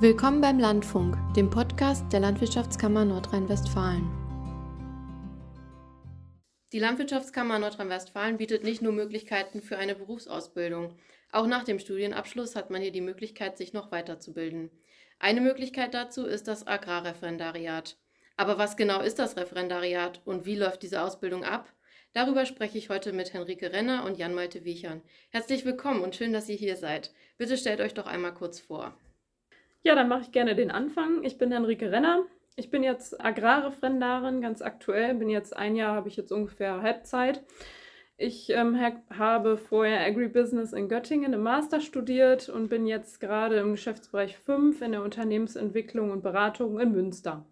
Willkommen beim Landfunk, dem Podcast der Landwirtschaftskammer Nordrhein-Westfalen. Die Landwirtschaftskammer Nordrhein-Westfalen bietet nicht nur Möglichkeiten für eine Berufsausbildung. Auch nach dem Studienabschluss hat man hier die Möglichkeit, sich noch weiterzubilden. Eine Möglichkeit dazu ist das Agrarreferendariat. Aber was genau ist das Referendariat und wie läuft diese Ausbildung ab? Darüber spreche ich heute mit Henrike Renner und Jan-Malte Wiechern. Herzlich willkommen und schön, dass ihr hier seid. Bitte stellt euch doch einmal kurz vor. Ja, dann mache ich gerne den Anfang. Ich bin Henrike Renner. Ich bin jetzt Agrarreferendarin, ganz aktuell. Bin jetzt ein Jahr, habe ich jetzt ungefähr Halbzeit. Ich ähm, habe vorher Agribusiness in Göttingen im Master studiert und bin jetzt gerade im Geschäftsbereich 5 in der Unternehmensentwicklung und Beratung in Münster.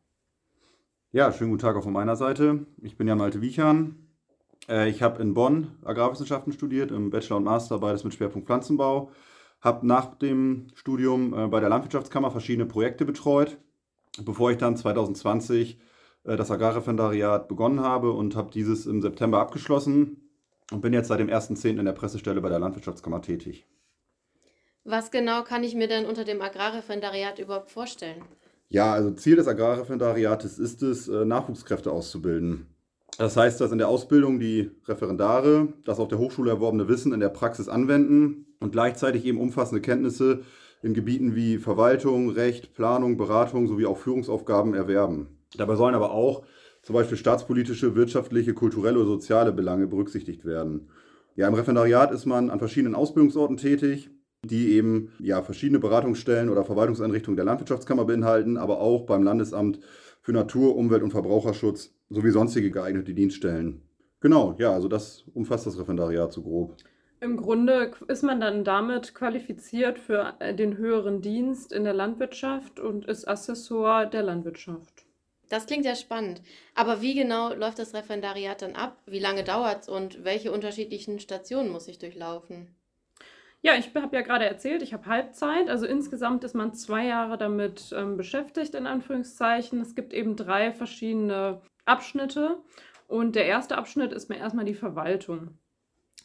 Ja, schönen guten Tag auch von meiner Seite. Ich bin Jan Malte Wiechern. Äh, ich habe in Bonn Agrarwissenschaften studiert, im Bachelor und Master, beides mit Schwerpunkt Pflanzenbau habe nach dem Studium äh, bei der Landwirtschaftskammer verschiedene Projekte betreut, bevor ich dann 2020 äh, das Agrarreferendariat begonnen habe und habe dieses im September abgeschlossen und bin jetzt seit dem 1.10. in der Pressestelle bei der Landwirtschaftskammer tätig. Was genau kann ich mir denn unter dem Agrarreferendariat überhaupt vorstellen? Ja, also Ziel des Agrarreferendariates ist es, äh, Nachwuchskräfte auszubilden. Das heißt, dass in der Ausbildung die Referendare das auf der Hochschule erworbene Wissen in der Praxis anwenden und gleichzeitig eben umfassende Kenntnisse in Gebieten wie Verwaltung, Recht, Planung, Beratung sowie auch Führungsaufgaben erwerben. Dabei sollen aber auch zum Beispiel staatspolitische, wirtschaftliche, kulturelle oder soziale Belange berücksichtigt werden. Ja, im Referendariat ist man an verschiedenen Ausbildungsorten tätig, die eben ja, verschiedene Beratungsstellen oder Verwaltungseinrichtungen der Landwirtschaftskammer beinhalten, aber auch beim Landesamt für Natur, Umwelt und Verbraucherschutz sowie sonstige geeignete Dienststellen. Genau, ja, also das umfasst das Referendariat so grob. Im Grunde ist man dann damit qualifiziert für äh, den höheren Dienst in der Landwirtschaft und ist Assessor der Landwirtschaft. Das klingt ja spannend. Aber wie genau läuft das Referendariat dann ab? Wie lange dauert es und welche unterschiedlichen Stationen muss ich durchlaufen? Ja, ich habe ja gerade erzählt, ich habe Halbzeit. Also insgesamt ist man zwei Jahre damit ähm, beschäftigt, in Anführungszeichen. Es gibt eben drei verschiedene Abschnitte. Und der erste Abschnitt ist mir erstmal die Verwaltung.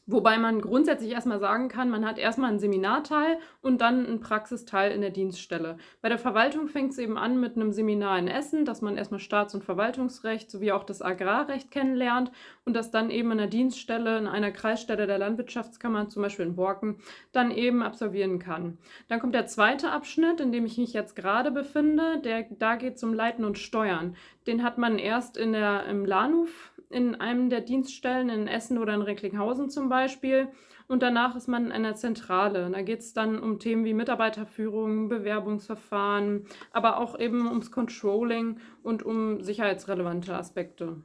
Wobei man grundsätzlich erstmal sagen kann, man hat erstmal einen Seminarteil und dann einen Praxisteil in der Dienststelle. Bei der Verwaltung fängt es eben an mit einem Seminar in Essen, dass man erstmal Staats- und Verwaltungsrecht sowie auch das Agrarrecht kennenlernt und das dann eben in der Dienststelle in einer Kreisstelle der Landwirtschaftskammer, zum Beispiel in Borken, dann eben absolvieren kann. Dann kommt der zweite Abschnitt, in dem ich mich jetzt gerade befinde. Der, da geht es um Leiten und Steuern. Den hat man erst in der, im Lahnhof in einem der Dienststellen in Essen oder in Recklinghausen zum Beispiel. Und danach ist man in einer Zentrale. Da geht es dann um Themen wie Mitarbeiterführung, Bewerbungsverfahren, aber auch eben ums Controlling und um sicherheitsrelevante Aspekte.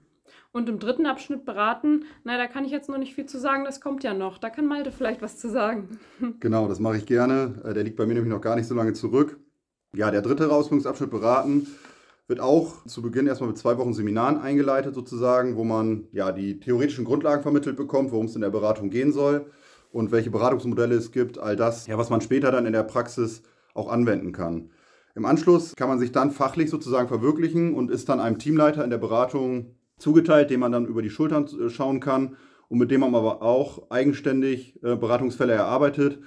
Und im dritten Abschnitt beraten, na, da kann ich jetzt noch nicht viel zu sagen, das kommt ja noch. Da kann Malte vielleicht was zu sagen. Genau, das mache ich gerne. Äh, der liegt bei mir nämlich noch gar nicht so lange zurück. Ja, der dritte Ausbildungsabschnitt beraten wird auch zu Beginn erstmal mit zwei Wochen Seminaren eingeleitet sozusagen, wo man ja die theoretischen Grundlagen vermittelt bekommt, worum es in der Beratung gehen soll und welche Beratungsmodelle es gibt, all das, ja, was man später dann in der Praxis auch anwenden kann. Im Anschluss kann man sich dann fachlich sozusagen verwirklichen und ist dann einem Teamleiter in der Beratung zugeteilt, dem man dann über die Schultern äh, schauen kann und mit dem man aber auch eigenständig äh, Beratungsfälle erarbeitet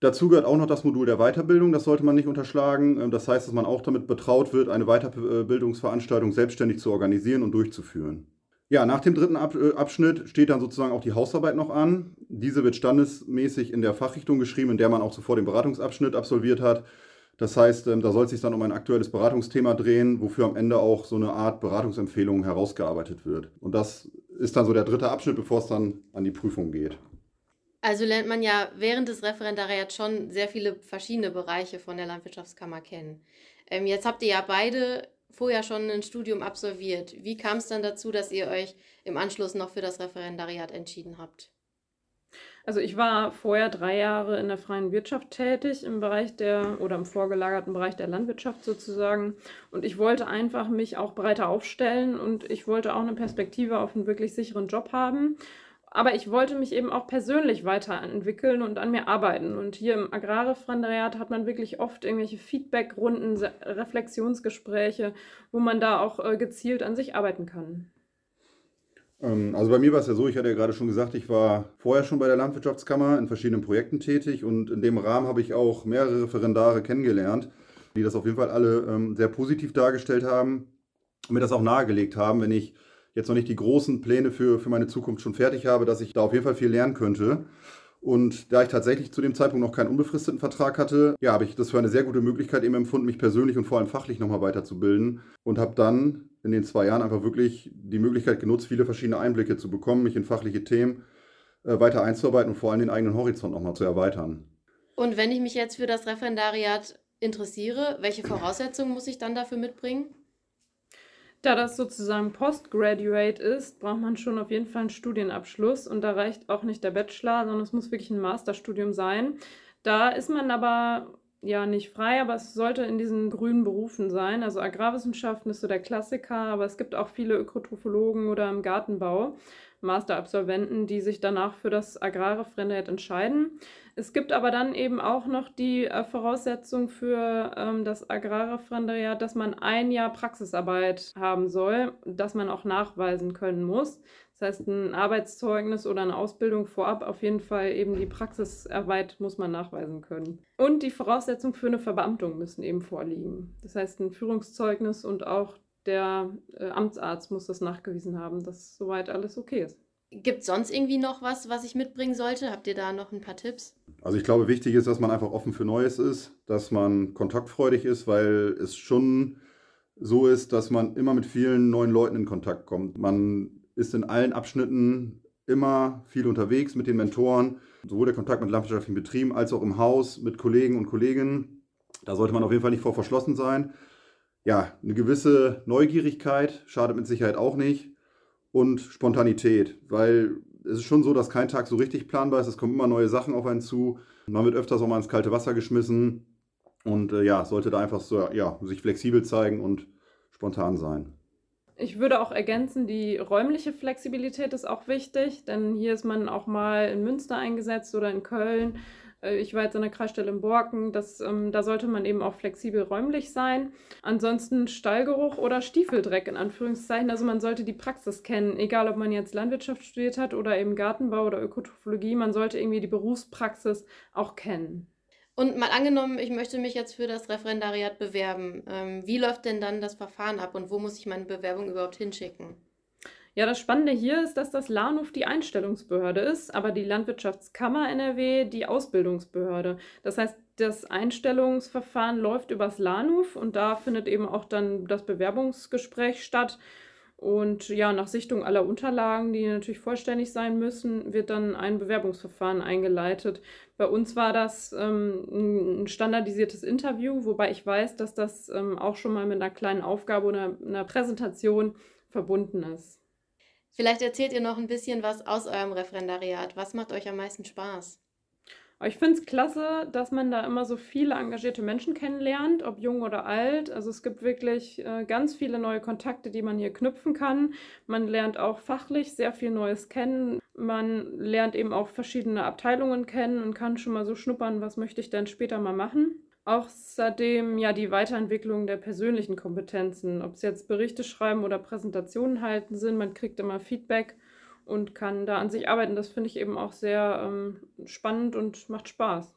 Dazu gehört auch noch das Modul der Weiterbildung, das sollte man nicht unterschlagen. Ähm, das heißt, dass man auch damit betraut wird, eine Weiterbildungsveranstaltung selbstständig zu organisieren und durchzuführen. Ja, nach dem dritten äh, Abschnitt steht dann sozusagen auch die Hausarbeit noch an. Diese wird standesmäßig in der Fachrichtung geschrieben, in der man auch zuvor den Beratungsabschnitt absolviert hat. Das heißt, ähm, da soll es sich dann um ein aktuelles Beratungsthema drehen, wofür am Ende auch so eine Art Beratungsempfehlung herausgearbeitet wird. Und das ist dann so der dritte Abschnitt, bevor es dann an die Prüfung geht. Also lernt man ja während des Referendariats schon sehr viele verschiedene Bereiche von der Landwirtschaftskammer kennen. Ähm, jetzt habt ihr ja beide vorher schon ein Studium absolviert. Wie kam es dann dazu, dass ihr euch im Anschluss noch für das Referendariat entschieden habt? Also ich war vorher drei Jahre in der freien Wirtschaft tätig im Bereich der oder im vorgelagerten Bereich der Landwirtschaft sozusagen. Und ich wollte einfach mich auch breiter aufstellen und ich wollte auch eine Perspektive auf einen wirklich sicheren Job haben aber ich wollte mich eben auch persönlich weiterentwickeln und an mir arbeiten. Und hier im Agrarreferendariat hat man wirklich oft irgendwelche Feedbackrunden, Reflexionsgespräche, wo man da auch äh, gezielt an sich arbeiten kann. Ähm, also bei mir war es ja so, ich hatte ja gerade schon gesagt, ich war vorher schon bei der Landwirtschaftskammer in verschiedenen Projekten tätig und in dem Rahmen habe ich auch mehrere Referendare kennengelernt, die das auf jeden Fall alle ähm, sehr positiv dargestellt haben und mir das auch nahegelegt haben, wenn ich jetzt noch nicht die großen Pläne für, für meine Zukunft schon fertig habe, dass ich da auf jeden Fall viel lernen könnte. Und da ich tatsächlich zu dem Zeitpunkt noch keinen unbefristeten Vertrag hatte, ja, habe ich das für eine sehr gute Möglichkeit eben empfunden, mich persönlich und vor allem fachlich nochmal weiterzubilden und habe dann in den zwei Jahren einfach wirklich die Möglichkeit genutzt, viele verschiedene Einblicke zu bekommen, mich in fachliche Themen äh, weiter einzuarbeiten und vor allem den eigenen Horizont nochmal zu erweitern. Und wenn ich mich jetzt für das Referendariat interessiere, welche Voraussetzungen muss ich dann dafür mitbringen? Da das sozusagen Postgraduate ist, braucht man schon auf jeden Fall einen Studienabschluss und da reicht auch nicht der Bachelor, sondern es muss wirklich ein Masterstudium sein. Da ist man aber ja nicht frei, aber es sollte in diesen grünen Berufen sein. Also Agrarwissenschaften ist so der Klassiker, aber es gibt auch viele Ökotrophologen oder im Gartenbau. Masterabsolventen, die sich danach für das Agrarreferendariat entscheiden. Es gibt aber dann eben auch noch die äh, Voraussetzung für ähm, das Agrarreferendariat, dass man ein Jahr Praxisarbeit haben soll, das man auch nachweisen können muss. Das heißt, ein Arbeitszeugnis oder eine Ausbildung vorab, auf jeden Fall eben die Praxisarbeit muss man nachweisen können. Und die Voraussetzungen für eine Verbeamtung müssen eben vorliegen. Das heißt, ein Führungszeugnis und auch der äh, Amtsarzt muss das nachgewiesen haben, dass soweit alles okay ist. Gibt es sonst irgendwie noch was, was ich mitbringen sollte? Habt ihr da noch ein paar Tipps? Also ich glaube, wichtig ist, dass man einfach offen für Neues ist, dass man kontaktfreudig ist, weil es schon so ist, dass man immer mit vielen neuen Leuten in Kontakt kommt. Man ist in allen Abschnitten immer viel unterwegs mit den Mentoren, sowohl der Kontakt mit landwirtschaftlichen Betrieben als auch im Haus mit Kollegen und Kolleginnen. Da sollte man auf jeden Fall nicht vor verschlossen sein ja, eine gewisse Neugierigkeit schadet mit Sicherheit auch nicht und Spontanität, weil es ist schon so, dass kein Tag so richtig planbar ist. Es kommen immer neue Sachen auf einen zu. Man wird öfters auch mal ins kalte Wasser geschmissen und äh, ja, sollte da einfach so, ja, sich flexibel zeigen und spontan sein. Ich würde auch ergänzen, die räumliche Flexibilität ist auch wichtig, denn hier ist man auch mal in Münster eingesetzt oder in Köln. Äh, ich war jetzt an der Kreisstelle in Borken. Das, ähm, da sollte man eben auch flexibel räumlich sein. Ansonsten Stallgeruch oder Stiefeldreck in Anführungszeichen. Also man sollte die Praxis kennen, egal ob man jetzt Landwirtschaft studiert hat oder eben Gartenbau oder Ökotrophologie. Man sollte irgendwie die Berufspraxis auch kennen. Und mal angenommen, ich möchte mich jetzt für das Referendariat bewerben. Ähm, wie läuft denn dann das Verfahren ab und wo muss ich meine Bewerbung überhaupt hinschicken? Ja, das Spannende hier ist, dass das LANUF die Einstellungsbehörde ist, aber die Landwirtschaftskammer NRW die Ausbildungsbehörde. Das heißt, das Einstellungsverfahren läuft übers LANUF und da findet eben auch dann das Bewerbungsgespräch statt. Und ja, nach Sichtung aller Unterlagen, die natürlich vollständig sein müssen, wird dann ein Bewerbungsverfahren eingeleitet. Bei uns war das ähm, ein standardisiertes Interview, wobei ich weiß, dass das ähm, auch schon mal mit einer kleinen Aufgabe oder einer Präsentation verbunden ist. Vielleicht erzählt ihr noch ein bisschen was aus eurem Referendariat. Was macht euch am meisten Spaß? Ich finde es klasse, dass man da immer so viele engagierte Menschen kennenlernt, ob jung oder alt. Also es gibt wirklich äh, ganz viele neue Kontakte, die man hier knüpfen kann. Man lernt auch fachlich sehr viel Neues kennen. Man lernt eben auch verschiedene Abteilungen kennen und kann schon mal so schnuppern, was möchte ich denn später mal machen. Außerdem ja die Weiterentwicklung der persönlichen Kompetenzen, ob es jetzt Berichte schreiben oder Präsentationen halten sind, man kriegt immer Feedback und kann da an sich arbeiten. Das finde ich eben auch sehr ähm, spannend und macht Spaß.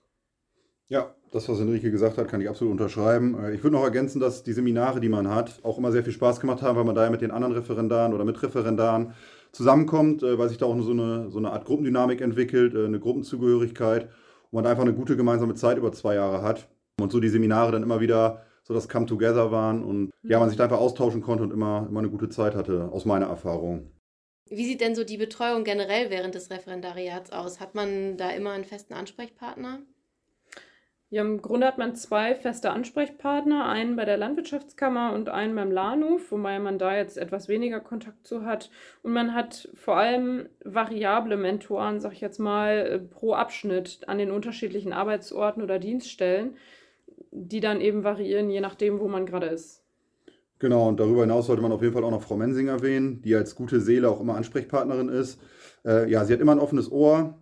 Ja, das, was Enrique gesagt hat, kann ich absolut unterschreiben. Äh, ich würde noch ergänzen, dass die Seminare, die man hat, auch immer sehr viel Spaß gemacht haben, weil man da ja mit den anderen Referendaren oder mit Referendaren zusammenkommt, äh, weil sich da auch so eine, so eine Art Gruppendynamik entwickelt, äh, eine Gruppenzugehörigkeit und man einfach eine gute gemeinsame Zeit über zwei Jahre hat. Und so die Seminare dann immer wieder so das Come Together waren und mhm. ja, man sich da einfach austauschen konnte und immer, immer eine gute Zeit hatte, aus meiner Erfahrung. Wie sieht denn so die Betreuung generell während des Referendariats aus? Hat man da immer einen festen Ansprechpartner? Ja, im Grunde hat man zwei feste Ansprechpartner, einen bei der Landwirtschaftskammer und einen beim LANUF, wobei man da jetzt etwas weniger Kontakt zu hat. Und man hat vor allem variable Mentoren, sag ich jetzt mal, äh, pro Abschnitt an den unterschiedlichen Arbeitsorten oder Dienststellen die dann eben variieren, je nachdem, wo man gerade ist. Genau, und darüber hinaus sollte man auf jeden Fall auch noch Frau Mensing erwähnen, die als gute Seele auch immer Ansprechpartnerin ist. Äh, ja, sie hat immer ein offenes Ohr.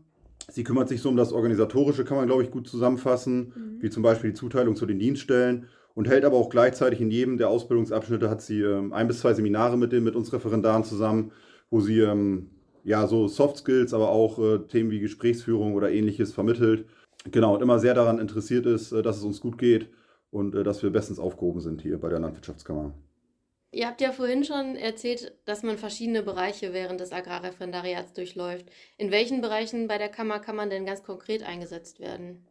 Sie kümmert sich so um das Organisatorische, kann man, glaube ich, gut zusammenfassen, mhm. wie zum Beispiel die Zuteilung zu den Dienststellen und hält aber auch gleichzeitig in jedem der Ausbildungsabschnitte hat sie ähm, ein bis zwei Seminare mit, den, mit uns Referendaren zusammen, wo sie ähm, ja so Soft Skills, aber auch äh, Themen wie Gesprächsführung oder ähnliches vermittelt Genau, und immer sehr daran interessiert ist, äh, dass es uns gut geht und äh, dass wir bestens aufgehoben sind hier bei der Landwirtschaftskammer. Ihr habt ja vorhin schon erzählt, dass man verschiedene Bereiche während des Agrarreferendariats durchläuft. In welchen Bereichen bei der Kammer kann man denn ganz konkret eingesetzt werden?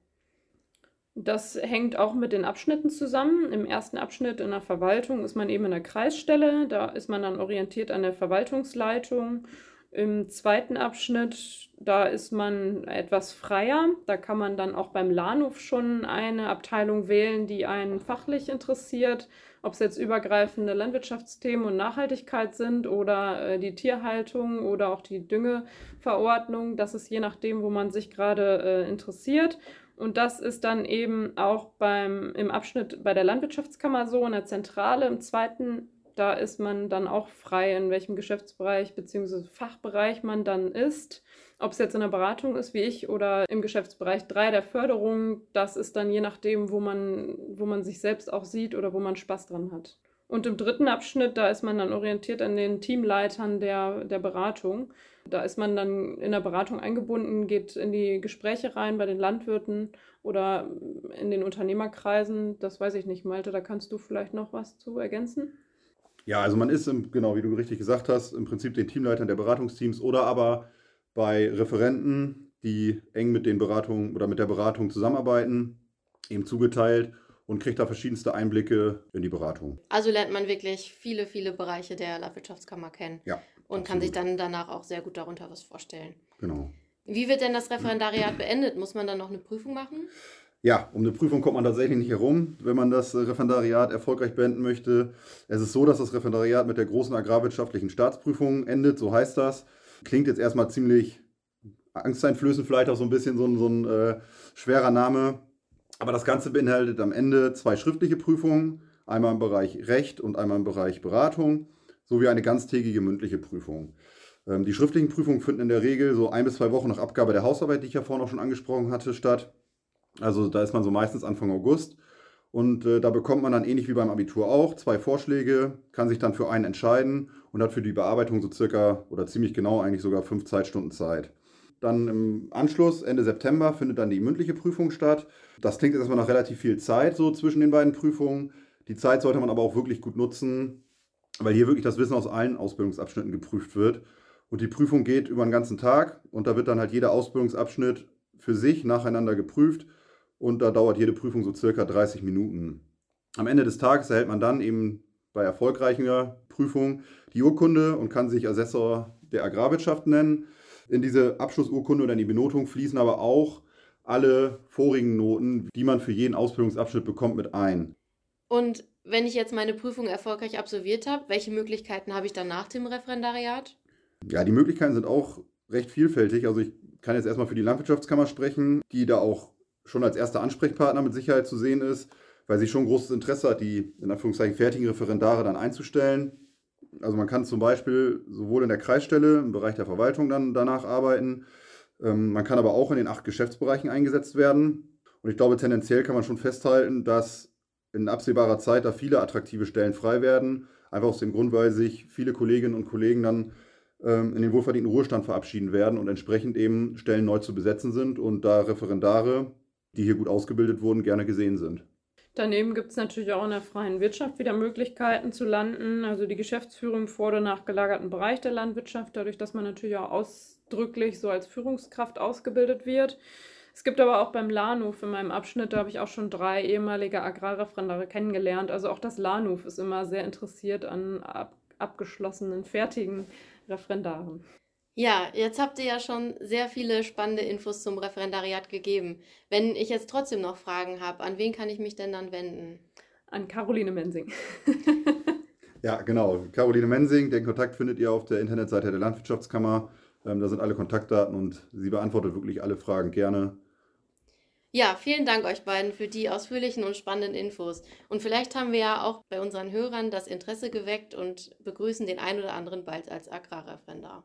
Das hängt auch mit den Abschnitten zusammen. Im ersten Abschnitt in der Verwaltung ist man eben in der Kreisstelle, da ist man dann orientiert an der Verwaltungsleitung. Im zweiten Abschnitt, da ist man etwas freier. Da kann man dann auch beim Lahnhof schon eine Abteilung wählen, die einen fachlich interessiert. Ob es jetzt übergreifende Landwirtschaftsthemen und Nachhaltigkeit sind oder äh, die Tierhaltung oder auch die Düngeverordnung. Das ist je nachdem, wo man sich gerade äh, interessiert. Und das ist dann eben auch beim, im Abschnitt bei der Landwirtschaftskammer so, in der Zentrale, im zweiten, da ist man dann auch frei, in welchem Geschäftsbereich bzw. Fachbereich man dann ist. Ob es jetzt in der Beratung ist wie ich oder im Geschäftsbereich 3 der Förderung, das ist dann je nachdem, wo man, wo man sich selbst auch sieht oder wo man Spaß dran hat. Und im dritten Abschnitt, da ist man dann orientiert an den Teamleitern der, der Beratung. Da ist man dann in der Beratung eingebunden, geht in die Gespräche rein bei den Landwirten oder in den Unternehmerkreisen. Das weiß ich nicht, Malte, da kannst du vielleicht noch was zu ergänzen? Ja, also man ist, im, genau wie du richtig gesagt hast, im Prinzip den Teamleitern der Beratungsteams oder aber bei Referenten, die eng mit den Beratungen oder mit der Beratung zusammenarbeiten, eben zugeteilt und kriegt da verschiedenste Einblicke in die Beratung. Also lernt man wirklich viele, viele Bereiche der Landwirtschaftskammer kennen. Ja. Und absolut. kann sich dann danach auch sehr gut darunter was vorstellen. Genau. Wie wird denn das Referendariat beendet? Muss man dann noch eine Prüfung machen? Ja, um eine Prüfung kommt man tatsächlich nicht herum, wenn man das Referendariat erfolgreich beenden möchte. Es ist so, dass das Referendariat mit der großen agrarwirtschaftlichen Staatsprüfung endet, so heißt das. Klingt jetzt erstmal ziemlich angsteinflößend, vielleicht auch so ein bisschen so ein, so ein äh, schwerer Name. Aber das Ganze beinhaltet am Ende zwei schriftliche Prüfungen, einmal im Bereich Recht und einmal im Bereich Beratung, sowie eine ganztägige mündliche Prüfung. Ähm, die schriftlichen Prüfungen finden in der Regel so ein bis zwei Wochen nach Abgabe der Hausarbeit, die ich ja vorhin auch schon angesprochen hatte, statt. Also da ist man so meistens Anfang August. Und äh, da bekommt man dann ähnlich wie beim Abitur auch zwei Vorschläge, kann sich dann für einen entscheiden und hat für die Bearbeitung so circa oder ziemlich genau eigentlich sogar fünf Zeitstunden Zeit. Dann im Anschluss, Ende September, findet dann die mündliche Prüfung statt. Das klingt jetzt erstmal nach relativ viel Zeit so zwischen den beiden Prüfungen. Die Zeit sollte man aber auch wirklich gut nutzen, weil hier wirklich das Wissen aus allen Ausbildungsabschnitten geprüft wird. Und die Prüfung geht über den ganzen Tag und da wird dann halt jeder Ausbildungsabschnitt für sich nacheinander geprüft und da dauert jede Prüfung so circa 30 Minuten. Am Ende des Tages erhält man dann eben bei erfolgreicher Prüfung die Urkunde und kann sich Assessor der Agrarwirtschaft nennen. In diese Abschlussurkunde oder in die Benotung fließen aber auch alle vorigen Noten, die man für jeden Ausbildungsabschnitt bekommt, mit ein. Und wenn ich jetzt meine Prüfung erfolgreich absolviert habe, welche Möglichkeiten habe ich dann nach dem Referendariat? Ja, die Möglichkeiten sind auch recht vielfältig. Also ich kann jetzt erstmal für die Landwirtschaftskammer sprechen, die da auch schon als erster Ansprechpartner mit Sicherheit zu sehen ist, weil sie schon großes Interesse hat, die in Anführungszeichen fertigen Referendare dann einzustellen. Also man kann zum Beispiel sowohl in der Kreisstelle im Bereich der Verwaltung dann danach arbeiten, ähm, man kann aber auch in den acht Geschäftsbereichen eingesetzt werden. Und ich glaube, tendenziell kann man schon festhalten, dass in absehbarer Zeit da viele attraktive Stellen frei werden. Einfach aus dem Grund, weil sich viele Kolleginnen und Kollegen dann ähm, in den wohlverdienten Ruhestand verabschieden werden und entsprechend eben Stellen neu zu besetzen sind und da Referendare, die hier gut ausgebildet wurden, gerne gesehen sind. Daneben gibt es natürlich auch in der freien Wirtschaft wieder Möglichkeiten zu landen. Also die Geschäftsführung im vor- oder nachgelagerten Bereich der Landwirtschaft, dadurch, dass man natürlich auch ausdrücklich so als Führungskraft ausgebildet wird. Es gibt aber auch beim Lahnhof in meinem Abschnitt, da habe ich auch schon drei ehemalige Agrarreferendare kennengelernt. Also auch das Lahnhof ist immer sehr interessiert an ab abgeschlossenen, fertigen Referendaren. Ja, jetzt habt ihr ja schon sehr viele spannende Infos zum Referendariat gegeben. Wenn ich jetzt trotzdem noch Fragen habe, an wen kann ich mich denn dann wenden? An Caroline Mensing. ja, genau. Caroline Mensing, den Kontakt findet ihr auf der Internetseite der Landwirtschaftskammer. Ähm, da sind alle Kontaktdaten und sie beantwortet wirklich alle Fragen gerne. Ja, vielen Dank euch beiden für die ausführlichen und spannenden Infos. Und vielleicht haben wir ja auch bei unseren Hörern das Interesse geweckt und begrüßen den einen oder anderen bald als Agrarreferendar.